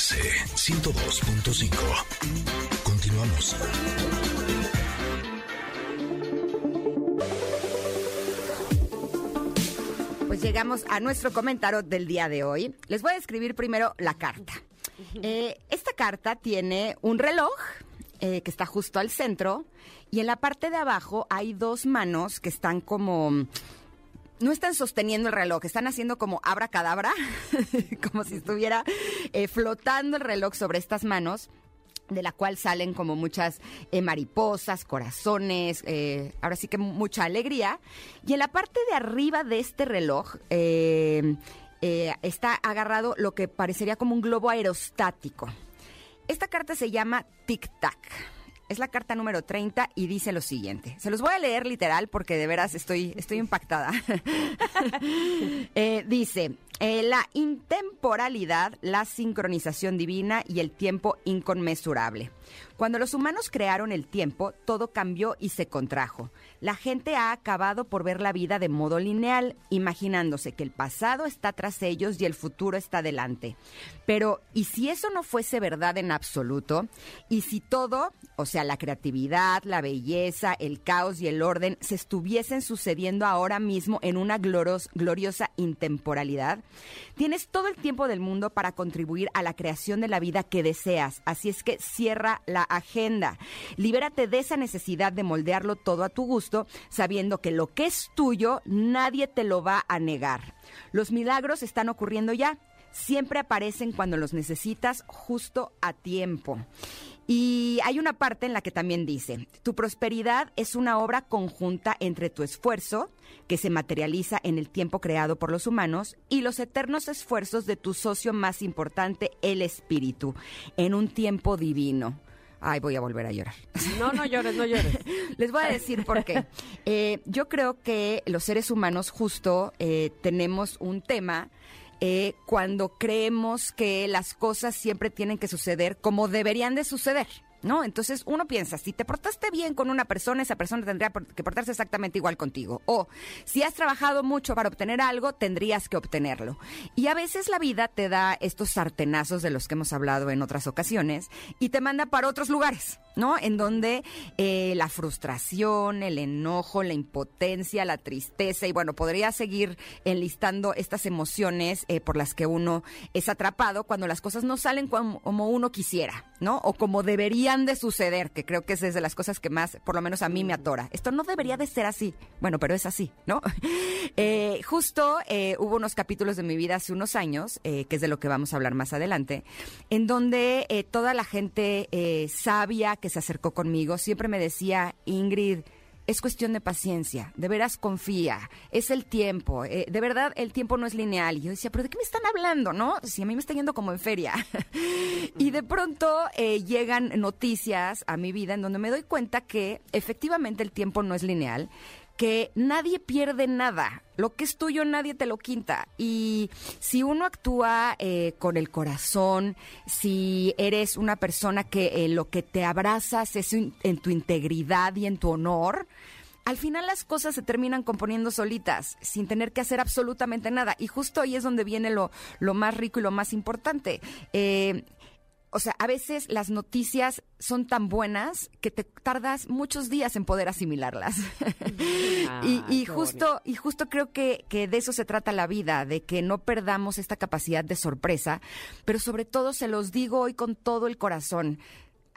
MBS 102.5. Continuamos. Pues llegamos a nuestro comentario del día de hoy. Les voy a escribir primero la carta. Eh, esta carta tiene un reloj eh, que está justo al centro y en la parte de abajo hay dos manos que están como no están sosteniendo el reloj, están haciendo como abracadabra, como si estuviera eh, flotando el reloj sobre estas manos de la cual salen como muchas eh, mariposas, corazones, eh, ahora sí que mucha alegría. Y en la parte de arriba de este reloj está agarrado lo que parecería como un globo aerostático. Esta carta se llama Tic Tac. Es la carta número 30 y dice lo siguiente. Se los voy a leer literal porque de veras estoy, estoy impactada. Eh, dice, eh, la intemporalidad, la sincronización divina y el tiempo inconmensurable. Cuando los humanos crearon el tiempo, todo cambió y se contrajo. La gente ha acabado por ver la vida de modo lineal, imaginándose que el pasado está tras ellos y el futuro está delante. Pero, ¿y si eso no fuese verdad en absoluto? ¿Y si todo, o sea, la creatividad, la belleza, el caos y el orden, se estuviesen sucediendo ahora mismo en una gloriosa intemporalidad? Tienes todo el tiempo del mundo para contribuir a la creación de la vida que deseas, así es que cierra la agenda. Libérate de esa necesidad de moldearlo todo a tu gusto, sabiendo que lo que es tuyo nadie te lo va a negar. Los milagros están ocurriendo ya. Siempre aparecen cuando los necesitas justo a tiempo. Y hay una parte en la que también dice, tu prosperidad es una obra conjunta entre tu esfuerzo, que se materializa en el tiempo creado por los humanos, y los eternos esfuerzos de tu socio más importante, el espíritu, en un tiempo divino. Ay, voy a volver a llorar. No, no llores, no llores. Les voy a decir por qué. Eh, yo creo que los seres humanos justo eh, tenemos un tema eh, cuando creemos que las cosas siempre tienen que suceder como deberían de suceder. ¿No? Entonces uno piensa, si te portaste bien con una persona, esa persona tendría que portarse exactamente igual contigo. O si has trabajado mucho para obtener algo, tendrías que obtenerlo. Y a veces la vida te da estos sartenazos de los que hemos hablado en otras ocasiones y te manda para otros lugares, ¿no? En donde eh, la frustración, el enojo, la impotencia, la tristeza, y bueno, podría seguir enlistando estas emociones eh, por las que uno es atrapado cuando las cosas no salen como, uno quisiera, ¿no? O como debería de suceder, que creo que es de las cosas que más, por lo menos a mí me atora. Esto no debería de ser así. Bueno, pero es así, ¿no? Eh, justo hubo unos capítulos de mi vida hace unos años, que es de lo que vamos a hablar más adelante, en donde toda la gente sabia que se acercó conmigo siempre me decía, Ingrid, es cuestión de paciencia, de veras confía, es el tiempo, eh, de verdad el tiempo no es lineal. Y yo decía, pero ¿de qué me están hablando? ¿No? Si a mí me está yendo como en feria. y de pronto eh, llegan noticias a mi vida en donde me doy cuenta que efectivamente el tiempo no es lineal que nadie pierde nada. Lo que es tuyo nadie te lo quita. Y si uno actúa eh, con el corazón, si eres una persona que lo que te abrazas es en tu integridad y en tu honor, al final las cosas se terminan componiendo solitas, sin tener que hacer absolutamente nada. Y justo ahí es donde viene lo, lo más rico y lo más importante. Eh, o sea, a veces las noticias son tan buenas que te tardas muchos días en poder asimilarlas. Ah, y, justo, y justo creo que, que de eso se trata la vida, de que no perdamos esta capacidad de sorpresa, pero sobre todo se los digo hoy con todo el corazón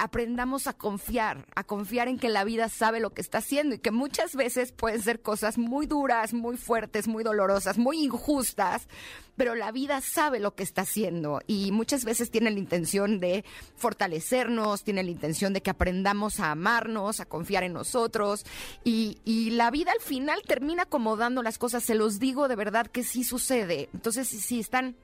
aprendamos a confiar, a confiar en que la vida sabe lo que está haciendo y que muchas veces pueden ser cosas muy duras, muy fuertes, muy dolorosas, muy injustas, pero la vida sabe lo que está haciendo y muchas veces tiene la intención de fortalecernos, tiene la intención de que aprendamos a amarnos, a confiar en nosotros y, la vida al final termina acomodando las cosas, se los digo de verdad que sí sucede. Entonces, si están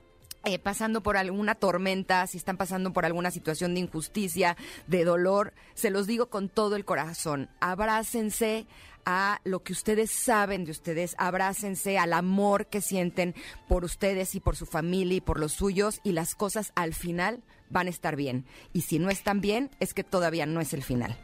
eh, pasando por alguna tormenta, si están pasando por alguna situación de injusticia, de dolor, se los digo con todo el corazón, abrácense a lo que ustedes saben de ustedes, abrácense al amor que sienten por ustedes y por su familia y por los suyos y las cosas al final van a estar bien. Y si no están bien, es que todavía no es el final.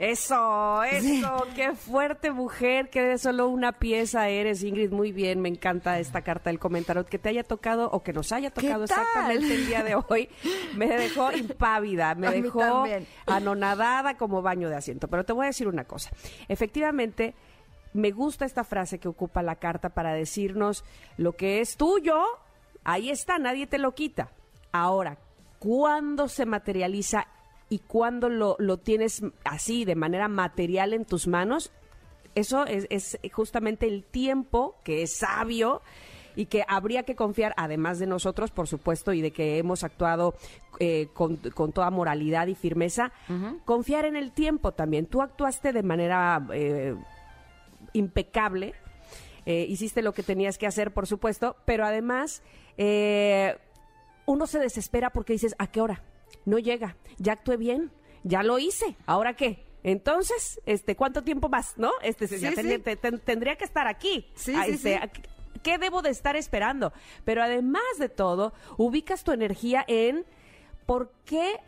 Eso, eso, qué fuerte mujer, que solo una pieza eres, Ingrid. Muy bien, me encanta esta carta del comentario. Que te haya tocado o que nos haya tocado exactamente el día de hoy, me dejó impávida, me dejó anonadada como baño de asiento. Pero te voy a decir una cosa. Efectivamente, me gusta esta frase que ocupa la carta para decirnos lo que es tuyo, ahí está, nadie te lo quita. Ahora, ¿cuándo se materializa y cuando lo, lo tienes así, de manera material en tus manos, eso es, es, justamente el tiempo que es sabio y que habría que confiar, además de nosotros, por supuesto, y de que hemos actuado eh, con, con, toda moralidad y firmeza, confiar en el tiempo también. Tú actuaste de manera eh, impecable, eh, hiciste lo que tenías que hacer, por supuesto, pero además uno se desespera porque dices, ¿a qué hora? No llega, ya actué bien, ya lo hice, ¿ahora qué? Entonces, este, ¿cuánto tiempo más, no? Este, ya tendría que estar aquí. Sí, ah, este, ¿Qué debo de estar esperando? Pero además de todo, ubicas tu energía en por qué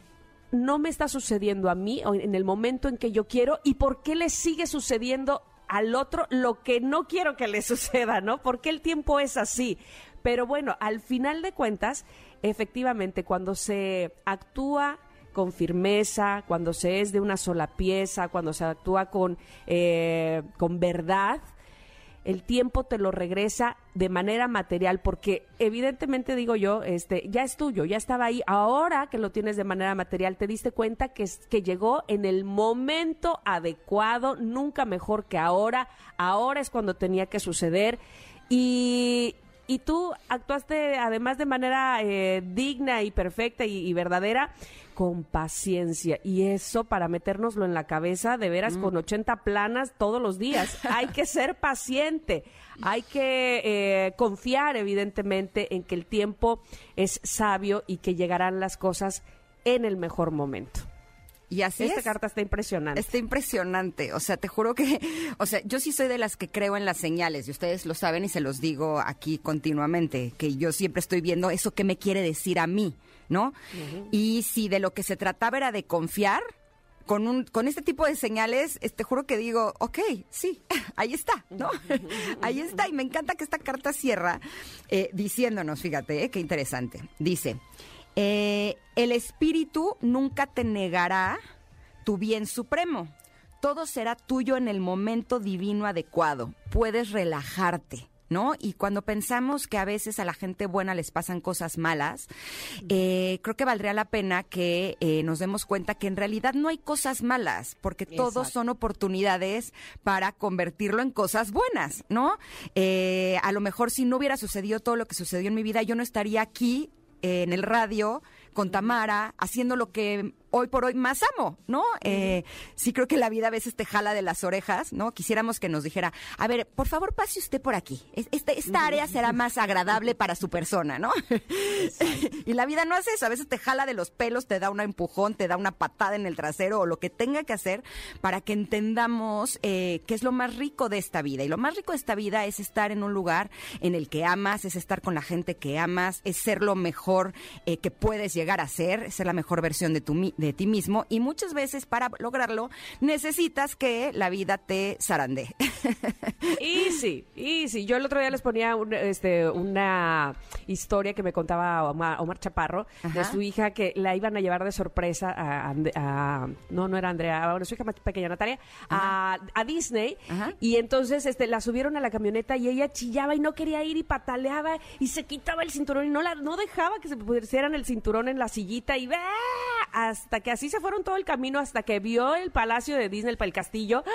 no me está sucediendo a mí en el momento en que yo quiero y por qué le sigue sucediendo al otro lo que no quiero que le suceda, ¿no? ¿Por qué el tiempo es así? Pero bueno, al final de cuentas, efectivamente, cuando se actúa con firmeza, cuando se es de una sola pieza, cuando se actúa con, eh, con verdad, el tiempo te lo regresa de manera material, porque evidentemente digo yo, este, ya es tuyo, ya estaba ahí. Ahora que lo tienes de manera material, te diste cuenta que, que llegó en el momento adecuado, nunca mejor que ahora. Ahora es cuando tenía que suceder. Y, y tú actuaste además de manera eh, digna y perfecta y, verdadera con paciencia. Y eso para metérnoslo en la cabeza de veras con 80 mm. planas todos los días. Hay que ser paciente. Hay que eh, confiar evidentemente en que el tiempo es sabio y que llegarán las cosas en el mejor momento y así Esta carta está impresionante. Está impresionante. O sea, te juro que, o sea, yo sí soy de las que creo en las señales y ustedes lo saben y se los digo aquí continuamente, que yo siempre estoy viendo eso que me quiere decir a mí, ¿no? Y si de lo que se trataba era de confiar, con, un, con este tipo de señales, te juro que digo, ok, sí, ahí está, ¿no? ahí está. Y me encanta que esta carta cierra eh, diciéndonos, fíjate, eh, qué interesante. Dice, eh, el espíritu nunca te negará tu bien supremo. Todo será tuyo en el momento divino adecuado. Puedes relajarte. ¿no? Y cuando pensamos que a veces a la gente buena les pasan cosas malas, eh, creo que valdría la pena que eh, nos demos cuenta que en realidad no hay cosas malas, porque todos son oportunidades para convertirlo en cosas buenas, ¿no? a lo mejor si no hubiera sucedido todo lo que sucedió en mi vida, yo no estaría aquí en el radio con Tamara, haciendo lo que hoy por hoy más amo, ¿no? Eh, sí creo que la vida a veces te jala de las orejas, ¿no? Quisiéramos que nos dijera, a ver, por favor pase usted por aquí. Este, esta área será más agradable para su persona, ¿no? y la vida no hace eso, a veces te jala de los pelos, te da un empujón, te da una patada en el trasero o lo que tenga que hacer para que entendamos eh, qué es lo más rico de esta vida. Y lo más rico de esta vida es estar en un lugar en el que amas, es estar con la gente que amas, es ser lo mejor eh, que puedes llegar a ser, ser la mejor versión de tu de ti mismo y muchas veces para lograrlo necesitas que la vida te zarande. Y sí, y sí. Yo el otro día les ponía este, una historia que me contaba Omar, Chaparro de su hija que la iban a llevar de sorpresa a, no, no era Andrea, bueno, su hija más pequeña, Natalia, a, Disney. Y entonces este, la subieron a la camioneta y ella chillaba y no quería ir y pataleaba y se quitaba el cinturón y no, la, no dejaba que se pusieran el cinturón en la sillita y ve hasta que así se fueron todo el camino hasta que vio el palacio de Disney, el castillo.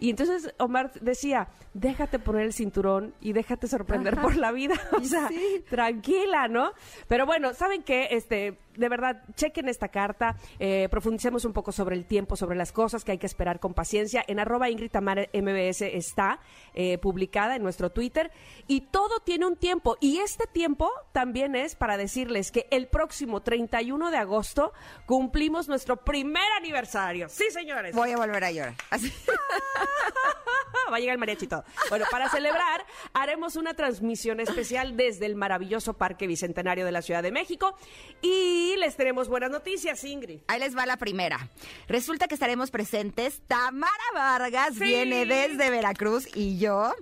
Y entonces Omar decía, déjate poner el cinturón y déjate sorprender por la vida. O sea, tranquila, ¿no? Pero bueno, ¿saben qué? Este, de verdad, chequen esta carta, eh, profundicemos un poco sobre el tiempo, sobre las cosas que hay que esperar con paciencia. En arroba Ingrid Tamar MBS está eh, publicada en nuestro Twitter y todo tiene un tiempo. Y este tiempo también es para decirles que el próximo 31 de agosto cumplimos nuestro primer aniversario. Sí, señores. Voy a volver a llorar. Va a llegar el mariachi y todo. Bueno, para celebrar, haremos una transmisión especial desde el maravilloso Parque Bicentenario de la Ciudad de México. Y les tenemos buenas noticias, Ingrid. Ahí les va la primera. Resulta que estaremos presentes. Tamara Vargas viene desde Veracruz y yo.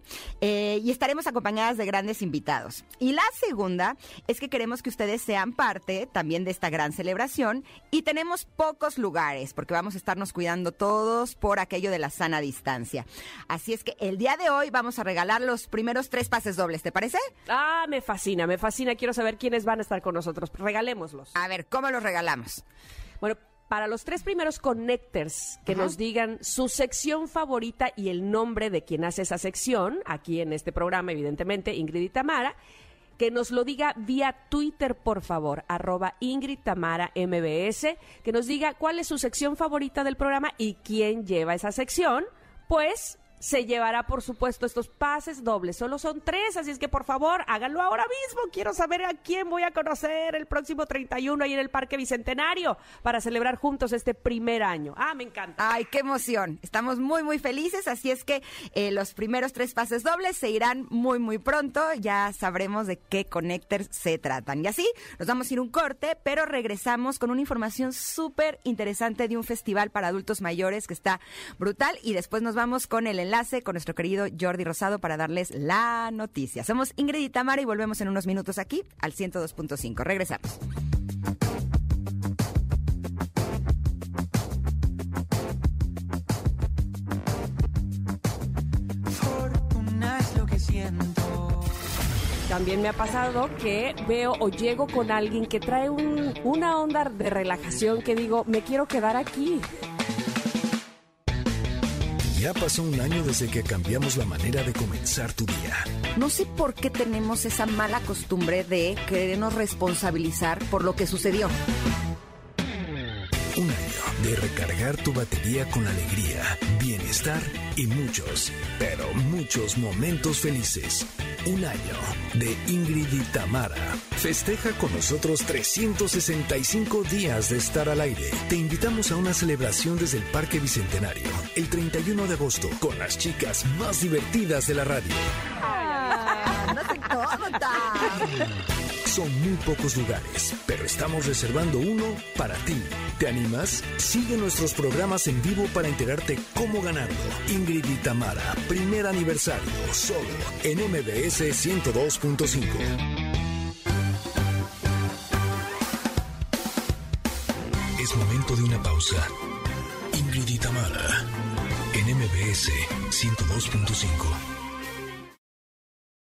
eh, y estaremos acompañadas de grandes invitados. Y la segunda es que queremos que ustedes sean parte también de esta gran celebración. Y tenemos pocos lugares, porque vamos a estarnos cuidando todos por aquello de la sana distancia. Así es que el día de hoy vamos a regalar los primeros tres pases dobles, ¿te parece? Ah, me fascina, me fascina. Quiero saber quiénes van a estar con nosotros. Regalémoslos. A ver, ¿cómo los regalamos? Bueno, para los tres primeros connectors que Ajá. nos digan su sección favorita y el nombre de quien hace esa sección, aquí en este programa, evidentemente, Ingrid y Tamara, que nos lo diga vía Twitter, por favor, arroba Ingrid Tamara MBS, que nos diga cuál es su sección favorita del programa y quién lleva esa sección, pues se llevará, por supuesto, estos pases dobles. Solo son tres, así es que por favor, háganlo ahora mismo. Quiero saber a quién voy a conocer el próximo 31 ahí en el Parque Bicentenario para celebrar juntos este primer año. Ah, me encanta. Ay, qué emoción. Estamos muy, muy felices, así es que eh, los primeros tres pases dobles se irán muy, muy pronto. Ya sabremos de qué connectors se tratan. Y así nos vamos a ir un corte, pero regresamos con una información súper interesante de un festival para adultos mayores que está brutal. Y después nos vamos con el enlace con nuestro querido Jordi Rosado para darles la noticia. Somos Ingrid y Tamara y volvemos en unos minutos aquí al 102.5. Regresamos. También me ha pasado que veo o llego con alguien que trae un- una onda de relajación que digo, me quiero quedar aquí. Ya pasó un año desde que cambiamos la manera de comenzar tu día. No sé por qué tenemos esa mala costumbre de querernos responsabilizar por lo que sucedió. De recargar tu batería con alegría, bienestar y muchos, pero muchos momentos felices. Un año de Ingrid y Tamara. Festeja con nosotros 365 días de estar al aire. Te invitamos a una celebración desde el Parque Bicentenario el 31 de agosto con las chicas más divertidas de la radio. no. Son muy pocos lugares, pero estamos reservando uno para ti. ¿Te animas? Sigue nuestros programas en vivo para enterarte cómo ganarlo. Ingrid y Tamara, primer aniversario, solo en MBS 102.5. Es momento de una pausa. Ingrid y en MBS 102.5.